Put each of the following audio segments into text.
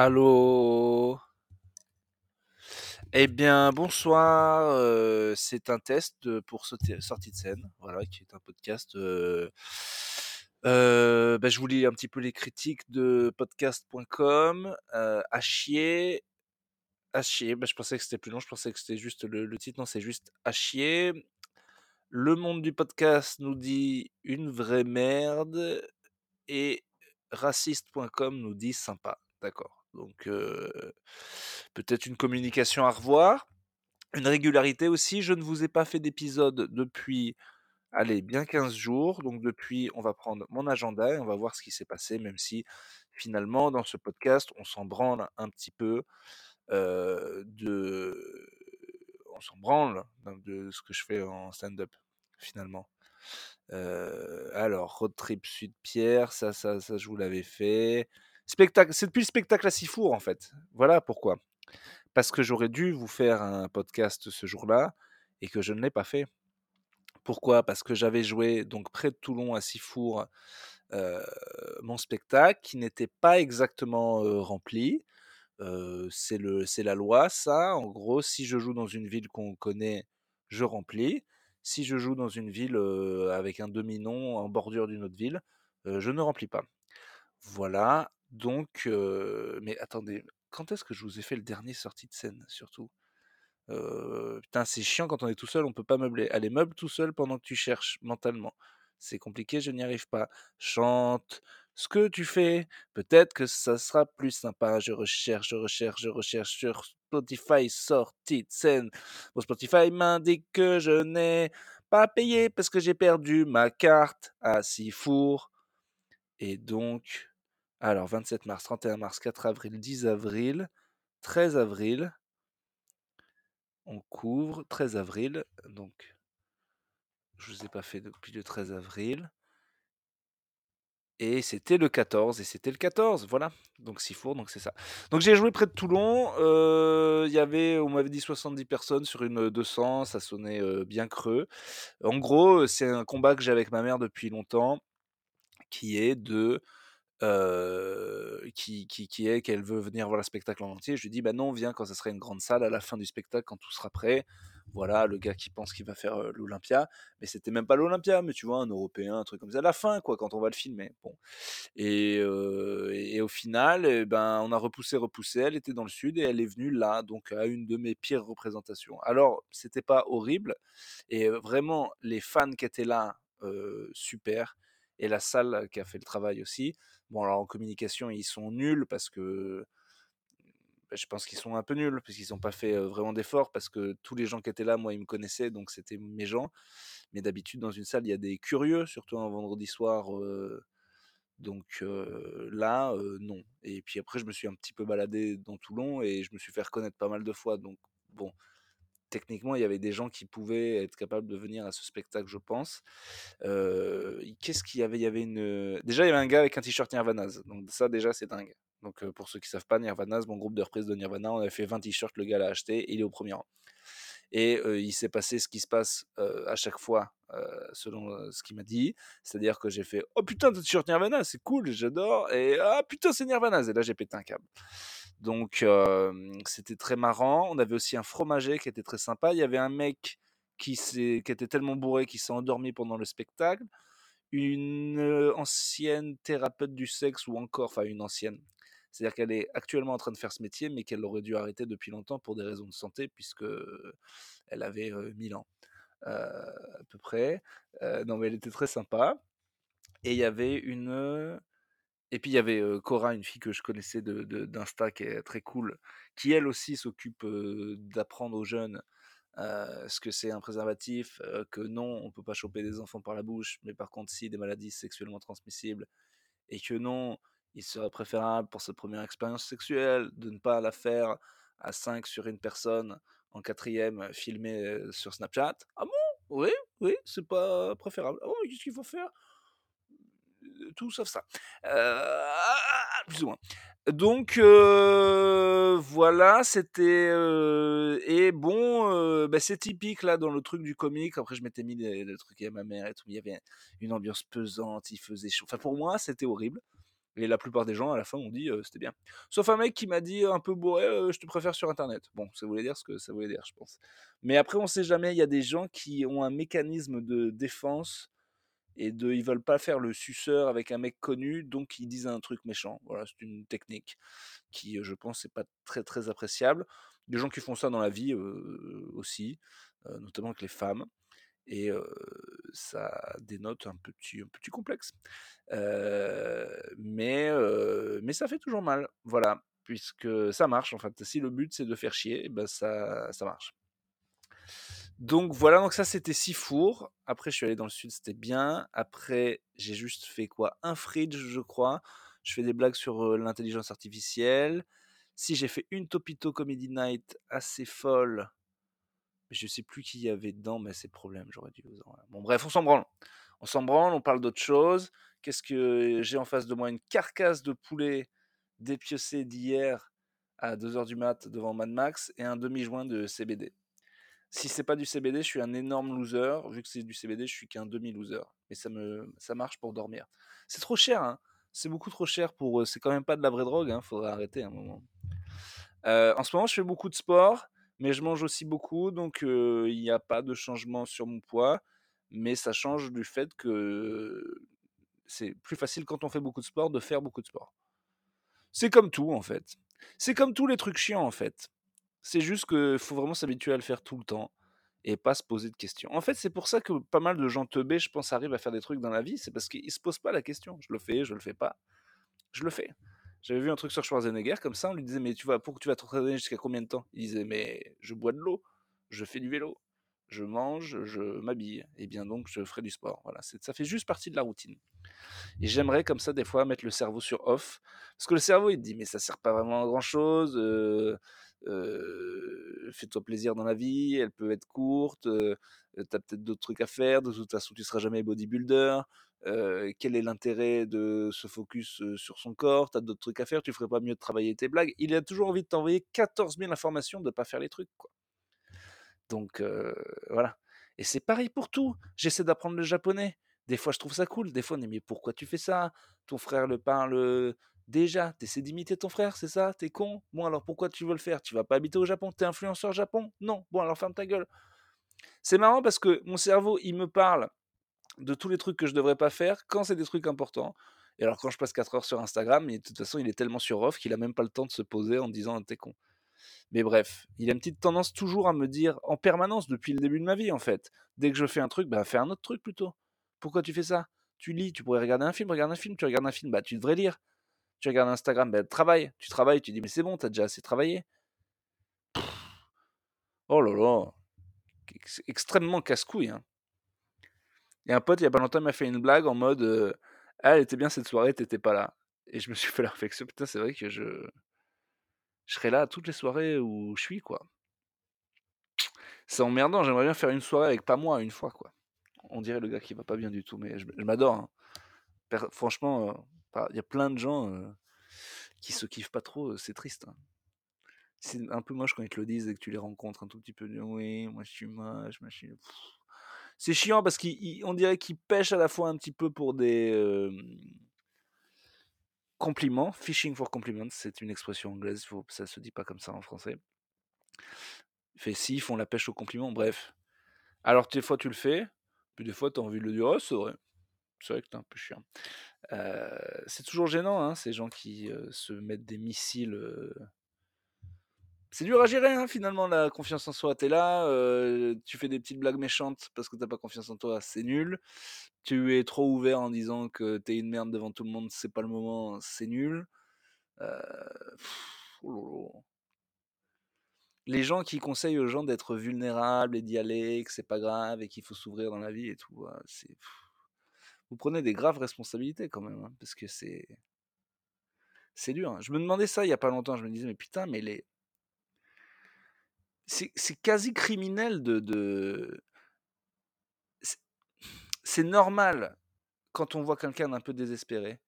Allô? Eh bien, bonsoir. euh, c'est un test pour sortie de scène, voilà, qui est un podcast. euh, euh, bah, je vous lis un petit peu les critiques de podcast.com. Euh, à chier. À chier. Bah, je pensais que c'était plus long. Je pensais que c'était juste le, le titre. Non, c'est juste à chier. Le monde du podcast nous dit une vraie merde. Et raciste.com nous dit sympa. D'accord. Donc, peut-être une communication à revoir. Une régularité aussi. Je ne vous ai pas fait d'épisode depuis, allez, bien 15 jours. Donc, depuis, on va prendre mon agenda et on va voir ce qui s'est passé, même si finalement, dans ce podcast, on s'en branle un petit peu de. On s'en branle de ce que je fais en stand-up, finalement. Alors, Road Trip Sud Pierre, ça, ça, ça, je vous l'avais fait. C'est depuis le spectacle à Sifour, en fait. Voilà pourquoi. Parce que j'aurais dû vous faire un podcast ce jour-là et que je ne l'ai pas fait. Pourquoi? Parce que j'avais joué donc près de Toulon à Sifour euh, mon spectacle qui n'était pas exactement euh, rempli. Euh, c'est c'est la loi, ça. En gros, si je joue dans une ville qu'on connaît, je remplis. Si je joue dans une ville euh, avec un demi-nom en bordure d'une autre ville, je ne remplis pas. Voilà. Donc, mais attendez, quand est-ce que je vous ai fait le dernier sortie de scène, surtout? Putain, c'est chiant quand on est tout seul, on peut pas meubler. Allez, meuble tout seul pendant que tu cherches mentalement. C'est compliqué, je n'y arrive pas. Chante ce que tu fais. Peut-être que ça sera plus sympa. Je recherche, je recherche, je recherche sur Spotify sortie de scène. Mon Spotify m'indique que je n'ai pas payé parce que j'ai perdu ma carte à Sifour. Et donc, alors 27 mars, 31 mars, 4 avril, 10 avril, 13 avril, on couvre 13 avril, donc je ne vous ai pas fait depuis le 13 avril. Et c'était le 14, et c'était le 14, voilà. Donc Sifour, donc c'est ça. Donc j'ai joué près de Toulon, euh, il y avait, on m'avait dit 70 personnes sur une 200, ça sonnait euh, bien creux. En gros, c'est un combat que j'ai avec ma mère depuis longtemps, qui est de qui, est qu'elle veut venir voir le spectacle en entier. Je lui dis, bah non, viens quand ça sera une grande salle, à la fin du spectacle, quand tout sera prêt. Voilà, le gars qui pense qu'il va faire l'Olympia, mais c'était même pas l'Olympia, mais tu vois, un Européen, un truc comme ça, à la fin, quoi, quand on va le filmer. Bon. Et, au final, eh ben, on a repoussé, repoussé, elle était dans le sud et elle est venue là, donc à une de mes pires représentations. Alors, c'était pas horrible, et vraiment, les fans qui étaient là, super, et la salle qui a fait le travail aussi. Bon, alors en communication, ils sont nuls parce que bah, je pense qu'ils sont un peu nuls, parce qu'ils n'ont pas fait vraiment d'efforts, parce que tous les gens qui étaient là, moi, ils me connaissaient, donc c'était mes gens. Mais d'habitude, dans une salle, il y a des curieux, surtout un vendredi soir. donc là, non. Et puis après, je me suis un petit peu baladé dans Toulon et je me suis fait reconnaître pas mal de fois. Donc bon, techniquement, il y avait des gens qui pouvaient être capables de venir à ce spectacle, je pense. Qu'est-ce qu'il y avait? Il y avait une. Déjà, il y avait un gars avec un t-shirt Nirvanaz. Donc ça, déjà, c'est dingue. Donc pour ceux qui savent pas, Nirvanaz, mon groupe de reprise de Nirvana, on avait fait 20 t-shirts, le gars l'a acheté, et il est au premier rang. Et il s'est passé ce qui se passe à chaque fois, selon ce qu'il m'a dit. C'est-à-dire que j'ai fait Oh putain, t-shirt Nirvana, c'est cool, j'adore. Et Ah putain, c'est Nirvana. Et là, j'ai pété un câble. Donc, c'était très marrant. On avait aussi un fromager qui était très sympa. Il y avait un mec qui, qui était tellement bourré qu'il s'est endormi pendant le spectacle. Une ancienne thérapeute du sexe, ou encore, enfin une ancienne. C'est-à-dire qu'elle est actuellement en train de faire ce métier, mais qu'elle aurait dû arrêter depuis longtemps pour des raisons de santé, puisque elle avait euh, 1000 ans, à peu près. Non, mais elle était très sympa. Et il y avait une. Et puis il y avait euh, Cora, une fille que je connaissais de, de- d'Insta, qui est très cool, qui elle aussi s'occupe d'apprendre aux jeunes ce que c'est un préservatif, que non, on peut pas choper des enfants par la bouche, mais par contre si des maladies sexuellement transmissibles, et que non, il serait préférable pour cette première expérience sexuelle de ne pas la faire à 5 sur une personne en quatrième filmée sur Snapchat. Ah bon? Oui, oui, c'est pas préférable. Ah bon, qu'est-ce qu'il faut faire? Tout sauf ça. Euh, plus ou moins. Donc euh, voilà, c'était euh, et bon, euh, bah, c'est typique là dans le truc du comique. Après, je m'étais mis des trucs à ma mère et tout. Il y avait une ambiance pesante, il faisait chaud. Enfin, pour moi, c'était horrible. Et la plupart des gens, à la fin, ont dit, «C'était bien». Sauf un mec qui m'a dit un peu bourré: «Heu, je te préfère sur internet». Bon, ça voulait dire ce que ça voulait dire, je pense. Mais après, on sait jamais, il y a des gens qui ont un mécanisme de défense et de ils veulent pas faire le suceur avec un mec connu, donc ils disent un truc méchant. Voilà, c'est une technique qui, je pense, est pas très, très appréciable. Des gens qui font ça dans la vie, aussi, notamment avec les femmes et ça dénote un petit un petit complexe. Mais mais ça fait toujours mal, voilà, puisque ça marche, en fait. Si le but c'est de faire chier, bah, ça ça marche. Donc voilà, donc ça c'était Sifour. Après je suis allé dans le sud, c'était bien. Après, j'ai juste fait quoi? Un fridge, je crois. Je fais des blagues sur, l'intelligence artificielle. Si, j'ai fait une Topito Comedy Night assez folle. Je sais plus qui y avait dedans, mais c'est le problème, j'aurais dû vous en bon bref, on s'en branle. On s'en branle, on parle d'autre chose. Qu'est-ce que j'ai en face de moi? Une carcasse de poulet dépiocé d'hier à 2:00 du mat devant Mad Max et un demi joint de CBD. Si c'est pas du CBD, je suis un énorme loser. Vu que c'est du CBD, je suis qu'un demi loser. Mais ça marche pour dormir. C'est trop cher, hein. C'est beaucoup trop cher pour, heu c'est quand même pas de la vraie drogue, hein, faudrait arrêter un moment. Heu, en ce moment, je fais beaucoup de sport, mais je mange aussi beaucoup, donc heu, il y a pas de changement sur mon poids. Mais ça change du fait que c'est plus facile quand on fait beaucoup de sport, de faire beaucoup de sport. C'est comme tout, en fait. C'est comme tous les trucs chiants, en fait. C'est juste que faut vraiment s'habituer à le faire tout le temps et pas se poser de questions. En fait, c'est pour ça que pas mal de gens teubés, je pense, arrivent à faire des trucs dans la vie, c'est parce qu'ils se posent pas la question. Je le fais, je le fais pas. Je le fais. J'avais vu un truc sur Schwarzenegger comme ça, on lui disait: «Mais tu vas pour tu vas t'entraîner jusqu'à combien de temps?» il disait: «Mais je bois de l'eau, je fais du vélo, je mange, je m'habille et bien donc je ferai du sport». Voilà, ça fait juste partie de la routine. Et j'aimerais comme ça des fois mettre le cerveau sur off, parce que le cerveau il te dit: «Mais ça sert pas vraiment à grand chose, heu fais-toi plaisir dans la vie, elle peut être courte, heu, tu as peut-être d'autres trucs à faire, de toute façon tu seras jamais bodybuilder, quel est l'intérêt de se focus, sur son corps? Tu as d'autres trucs à faire, tu ferais pas mieux de travailler tes blagues?» il a toujours envie de t'envoyer 14 000 informations de pas faire les trucs. Donc voilà. Et c'est pareil pour tout. J'essaie d'apprendre le japonais. Des fois, je trouve ça cool. Des fois, on dit: «Mais pourquoi tu fais ça? Ton frère le parle, déjà. Tu essaies d'imiter ton frère, c'est ça? Tu es con? Bon alors pourquoi tu veux le faire? Tu vas pas habiter au Japon? Tu es influenceur Japon? Non? Bon alors ferme ta gueule». C'est marrant parce que mon cerveau, il me parle de tous les trucs que je devrais pas faire quand c'est des trucs importants. Et alors quand je passe 4 heures sur Instagram, de toute façon, il est tellement sur off qu'il a même pas le temps de se poser en disant: «Tu es con». Mais bref, il a une petite tendance toujours à me dire en permanence depuis le début de ma vie, en fait. Dès que je fais un truc, bah, fais un autre truc plutôt. Pourquoi tu fais ça? Tu lis, tu pourrais regarder un film, regarde un film. Tu regardes un film, bah, tu devrais lire. Tu regardes Instagram, bah, travaille. Tu travailles, tu dis: «Mais c'est bon, tu as déjà assez travaillé». Oh là là, ex extrêmement casse-couille, hein. A un pote, il y a pas longtemps, m'a fait une blague en mode, heu: «Ah, elle était bien cette soirée, tu étais pas là». Et je me suis fait la réflexion: «Putain, c'est vrai que je je serais là toutes les soirées où je suis, quoi». C'est emmerdant, j'aimerais bien faire une soirée avec pas moi, une fois, quoi. On dirait le gars qui va pas bien du tout, mais je m'adore, hein. Franchement, heu, bah, il y a plein de gens, qui se kiffent pas trop, c'est triste, hein. C'est un peu moche quand ils te le disent et que tu les rencontres un tout petit peu: «Oui, moi je suis moche, machin». C'est chiant parce qu'ils ils on dirait qu'ils pêchent à la fois un petit peu pour des, compliments, fishing for compliments, c'est une expression anglaise, faut ça se dit pas comme ça en français. Fait si, ils font la pêche aux compliments, bref. Alors des fois tu le fais, puis des fois tu as envie de le dire: «Oh c'est vrai, c'est vrai que tu es un peu chiant». C'est toujours gênant, hein, ces gens qui, se mettent des missiles, c'est dur à gérer, hein, finalement la confiance en soi. Tu es là, tu fais des petites blagues méchantes parce que tu as pas confiance en toi, c'est nul. Tu es trop ouvert en disant que tu es une merde devant tout le monde, c'est pas le moment, c'est nul. Oh. Les gens qui conseillent aux gens d'être vulnérables et d'y aller, que c'est pas grave et qu'il faut s'ouvrir dans la vie et tout, ah c'est vous prenez des graves responsabilités quand même, hein, parce que c'est c'est dur, hein. Je me demandais ça il y a pas longtemps, je me disais: «Mais putain, mais les» c'est quasi criminel de de c'est normal quand on voit quelqu'un d'un peu désespéré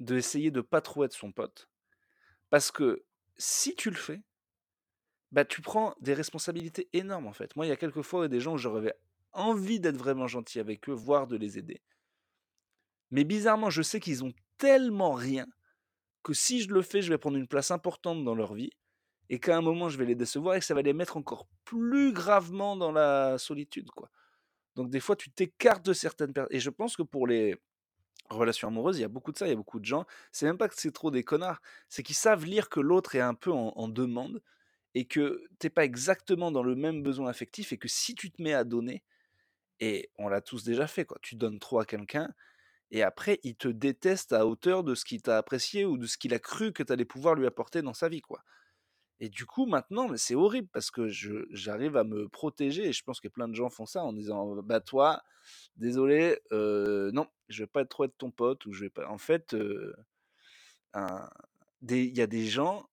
d'essayer de pas trop être son pote. Parce que si tu le fais bah, tu prends des responsabilités énormes, en fait. Moi, il y a quelques fois, il y a des gens où j'aurais envie d'être vraiment gentil avec eux, voire de les aider Mais bizarrement, je sais qu'ils ont tellement rien que si je le fais, je vais prendre une place importante dans leur vie et qu'à un moment, je vais les décevoir et que ça va les mettre encore plus gravement dans la solitude, quoi. Donc des fois, tu t'écartes de certaines personnes. Et je pense que pour les relations amoureuses, il y a beaucoup de ça, il y a beaucoup de gens. C'est même pas que c'est trop des connards, c'est qu'ils savent lire que l'autre est un peu en, en demande et que t'es pas exactement dans le même besoin affectif et que si tu te mets à donner, et on l'a tous déjà fait, quoi, tu donnes trop à quelqu'un et après, il te déteste à hauteur de ce qu'il t'a apprécié ou de ce qu'il a cru que tu allais pouvoir lui apporter dans sa vie, quoi. Et du coup, maintenant, mais c'est horrible parce que j'arrive à me protéger et je pense que plein de gens font ça en disant bah toi, désolé, euh, non, je vais pas trop être ton pote ou je vais pas. En fait, il y a des gens,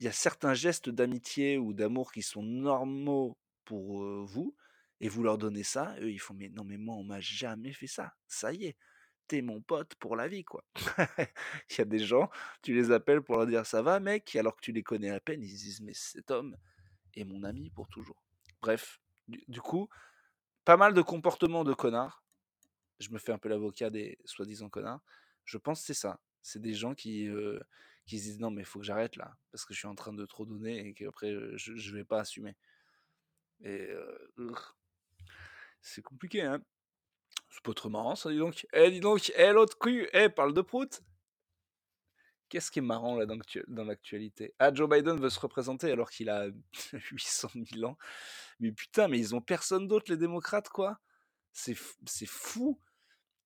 il y a certains gestes d'amitié ou d'amour qui sont normaux pour vous et vous leur donnez ça, eux ils font mais non mais moi on m'a jamais fait ça, ça y est, t'es mon pote pour la vie quoi. Il y a des gens, tu les appelles pour leur dire ça va mec, alors que tu les connais à peine, ils se disent mais cet homme est mon ami pour toujours. Bref, du, coup, pas mal de comportements de connards. Je me fais un peu l'avocat des soi-disant connards. Je pense que c'est ça. C'est des gens qui, euh, qui se disent non mais faut que j'arrête là, parce que je suis en train de trop donner et qu'après je, je vais pas assumer. Euh, c'est compliqué hein. C'est pas trop marrant ça dis donc. Eh dis donc, eh l'autre cul, eh parle de prout. Qu'est-ce qui est marrant là dans l'actu- dans l'actualité? Ah, Joe Biden veut se représenter alors qu'il a 800 000 ans. Mais putain, mais ils ont personne d'autre, les démocrates, quoi. C'est fou.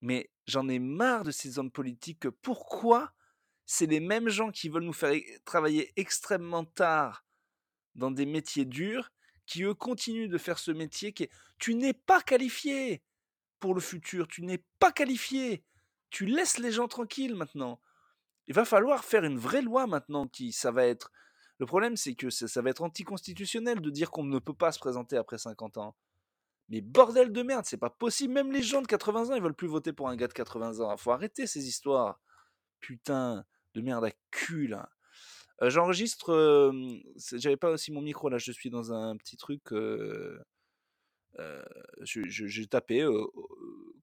Mais j'en ai marre de ces hommes politiques. que Pourquoi c'est les mêmes gens qui veulent nous faire e- travailler extrêmement tard dans des métiers durs qui, eux, continuent de faire ce métier qui. Tu n'es pas qualifié pour le futur. Tu n'es pas qualifié. Tu laisses les gens tranquilles maintenant. Il va falloir faire une vraie loi maintenant qui ça va être. Le problème, c'est que ça, ça va être anticonstitutionnel de dire qu'on ne peut pas se présenter après 50 ans. Mais bordel de merde, c'est pas possible. Même les gens de 80 ans, ils veulent plus voter pour un gars de 80 ans. Faut arrêter ces histoires. Putain de merde à cul là. J'enregistre. euh, J'avais pas aussi mon micro là. Je suis dans un petit truc. je- j'ai tapé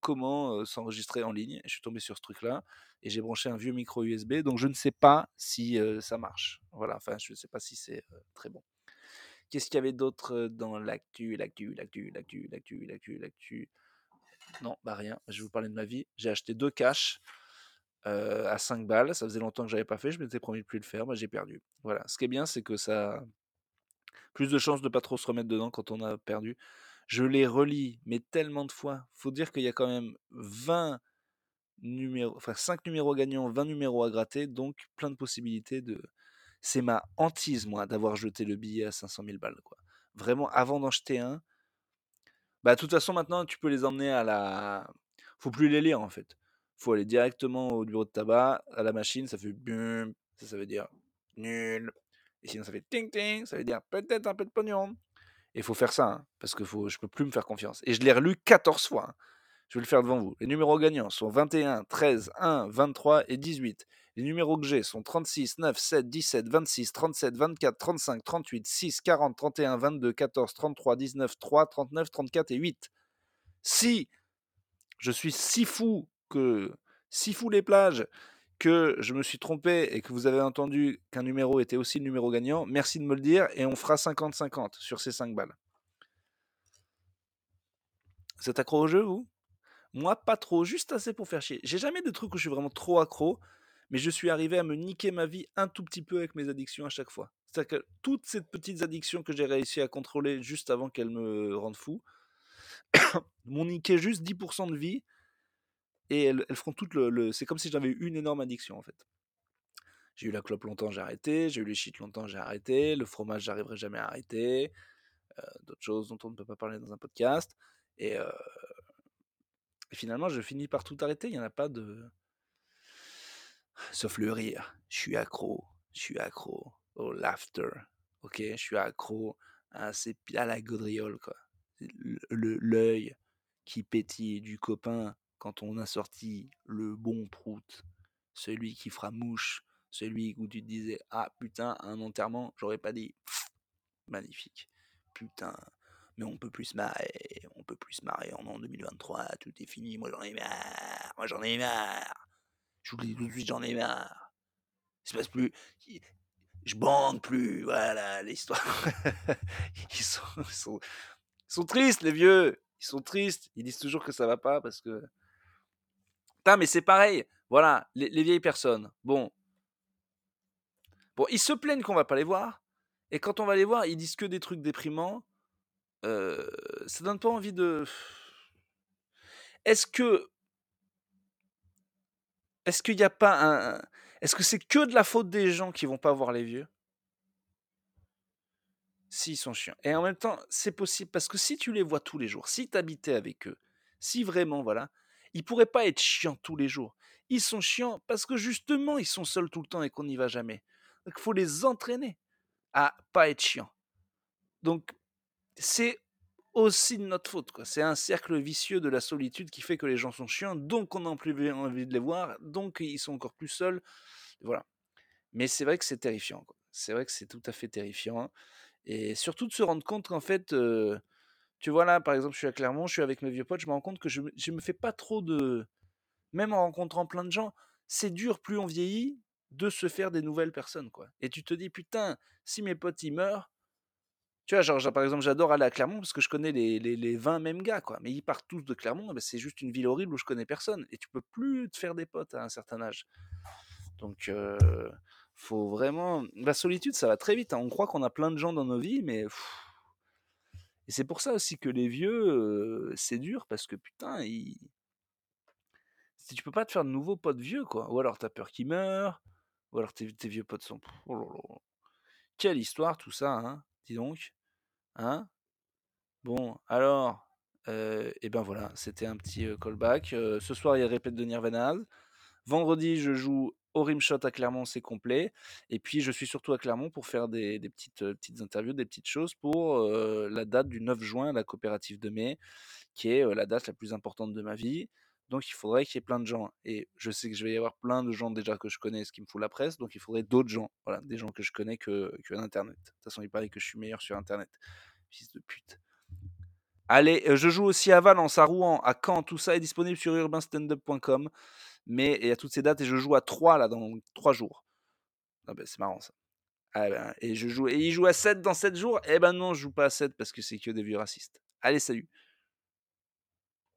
comment s'enregistrer en ligne. Je suis tombé sur ce truc-là et j'ai branché un vieux micro USB. Donc je ne sais pas si ça marche. Voilà, enfin je ne sais pas si c'est très bon. Qu'est-ce qu'il y avait d'autre dans l'actu, l'actu, l'actu, l'actu, l'actu, l'actu, l'actu? Non, bah rien. Je vais vous parler de ma vie. J'ai acheté deux caches à 5 balles. Ça faisait longtemps que j'avais pas fait. Je m'étais promis de plus le faire. Moi, j'ai perdu. Voilà. Ce qui est bien, c'est que ça a plus de chances de pas trop se remettre dedans quand on a perdu. Je les relis, mais tellement de fois. Faut dire qu'il y a quand même 20 numéros, enfin 5 numéros gagnants, 20 numéros à gratter, donc plein de possibilités de. C'est ma hantise, moi, d'avoir jeté le billet à 500 000 balles, quoi. Vraiment, avant d'en jeter un, bah, de toute façon, maintenant, tu peux les emmener à la. Faut plus les lire, en fait. Faut aller directement au bureau de tabac, à la machine, ça fait bum, ça, ça veut dire nul. Et sinon, ça fait ting ting, ça veut dire peut-être un peu de pognon. Et il faut faire ça, hein, parce que faut, je peux plus me faire confiance. Et je l'ai relu 14 fois. hein. Je vais le faire devant vous. Les numéros gagnants sont 21, 13, 1, 23 et 18. Les numéros que j'ai sont 36, 9, 7, 17, 26, 37, 24, 35, 38, 6, 40, 31, 22, 14, 33, 19, 3, 39, 34 et 8. Si je suis si fou si fou les plages que je me suis trompé et que vous avez entendu qu'un numéro était aussi le numéro gagnant, merci de me le dire et on fera 50-50 sur ces 5 balles. Vous êtes accro au jeu, vous? Moi, pas trop, juste assez pour faire chier. J'ai jamais de trucs où je suis vraiment trop accro, mais je suis arrivé à me niquer ma vie un tout petit peu avec mes addictions à chaque fois. C'est-à-dire que toutes ces petites addictions que j'ai réussi à contrôler juste avant qu'elles me rendent fou, m'ont niqué juste 10% de vie et elles, elles feront tout le, C'est comme si j'avais eu une énorme addiction en fait. J'ai eu la clope longtemps, j'ai arrêté. J'ai eu les shit longtemps, j'ai arrêté. Le fromage, j'arriverai jamais à arrêter. Euh, D'autres choses dont on ne peut pas parler dans un podcast. Et, euh, et finalement, je finis par tout arrêter. Il n'y en a pas de. Sauf le rire. Je suis accro. Je suis accro au laughter. Ok? Je suis accro à, la gaudriole, quoi. L'œil qui pétille du copain quand on a sorti le bon prout. Celui qui fera mouche. Celui où tu te disais Ah putain, un enterrement, j'aurais pas dit. Magnifique. Putain. Mais on peut plus se marrer. On peut plus se marrer. En 2023. Tout est fini. Moi j'en ai marre. moi j'en ai marre. Je vous le dis tout de suite, j'en ai marre. Il se passe plus. Je bande plus, voilà l'histoire. ils, sont, ils, sont, ils sont tristes, les vieux. Ils sont tristes. Ils disent toujours que ça va pas parce que. Putain, mais c'est pareil. Voilà, les, les vieilles personnes. Bon. Bon, ils se plaignent qu'on va pas les voir. Et quand on va les voir, ils disent que des trucs déprimants. Euh, ça donne pas envie de. Est-ce que. Est-ce qu'il n'y a pas un. Est-ce que c'est que de la faute des gens qui vont pas voir les vieux? S'ils sont chiants. Et en même temps, c'est possible parce que si tu les vois tous les jours, si tu habitais avec eux, si vraiment, voilà, ils pourraient pas être chiants tous les jours. Ils sont chiants parce que justement, ils sont seuls tout le temps et qu'on n'y va jamais. Donc, il faut les entraîner à pas être chiants. Donc, c'est aussi de notre faute. C'est un cercle vicieux de la solitude qui fait que les gens sont chiants, donc on n'a plus envie de les voir, donc ils sont encore plus seuls. Voilà. Mais c'est vrai que c'est terrifiant. C'est vrai que c'est tout à fait terrifiant. Et surtout de se rendre compte qu'en fait, tu vois là, par exemple, je suis à Clermont, je suis avec mes vieux potes, je me rends compte que je, je me fais pas trop de... Même en rencontrant plein de gens, c'est dur, plus on vieillit, de se faire des nouvelles personnes. quoi. Et tu te dis, putain, si mes potes ils meurent, tu vois, genre, par exemple, j'adore aller à Clermont parce que je connais les, les, les 20 mêmes gars, quoi. Mais ils partent tous de Clermont, c'est juste une ville horrible où je connais personne. Et tu peux plus te faire des potes à un certain âge. Donc, euh, faut vraiment. La solitude, ça va très vite. Hein. On croit qu'on a plein de gens dans nos vies, mais. Et c'est pour ça aussi que les vieux, euh, c'est dur parce que putain, ils... tu peux pas te faire de nouveaux potes vieux, quoi. Ou alors t'as peur qu'ils meurent, ou alors tes, vieux potes sont. Oh Quelle histoire tout ça, hein dis donc. Hein Bon, alors, et ben voilà, c'était un petit callback. ce soir, il y a répète de Nirvana. Vendredi, je joue au Rimshot à Clermont, c'est complet. Et puis, je suis surtout à Clermont pour faire des, petites, petites interviews, des petites choses pour la date du 9 juin, la coopérative de mai, qui est la date la plus importante de ma vie. Donc il faudrait qu'il y ait plein de gens. Et je sais que je vais y avoir plein de gens déjà que je connais, ce qui me fout la presse. Donc il faudrait d'autres gens. Voilà, des gens que je connais que, que Internet. De toute façon, il paraît que je suis meilleur sur Internet. Fils de pute. Allez, euh, je joue aussi à Valence, à Rouen, à Caen. Tout ça est disponible sur urbanstandup.com. Mais il y a toutes ces dates et je joue à 3 là dans 3 jours. Ah ben, c'est marrant ça. Ah ben, et je joue et il joue à 7 dans 7 jours? Eh ben non, je joue pas à 7 parce que c'est que des vieux racistes. Allez, salut.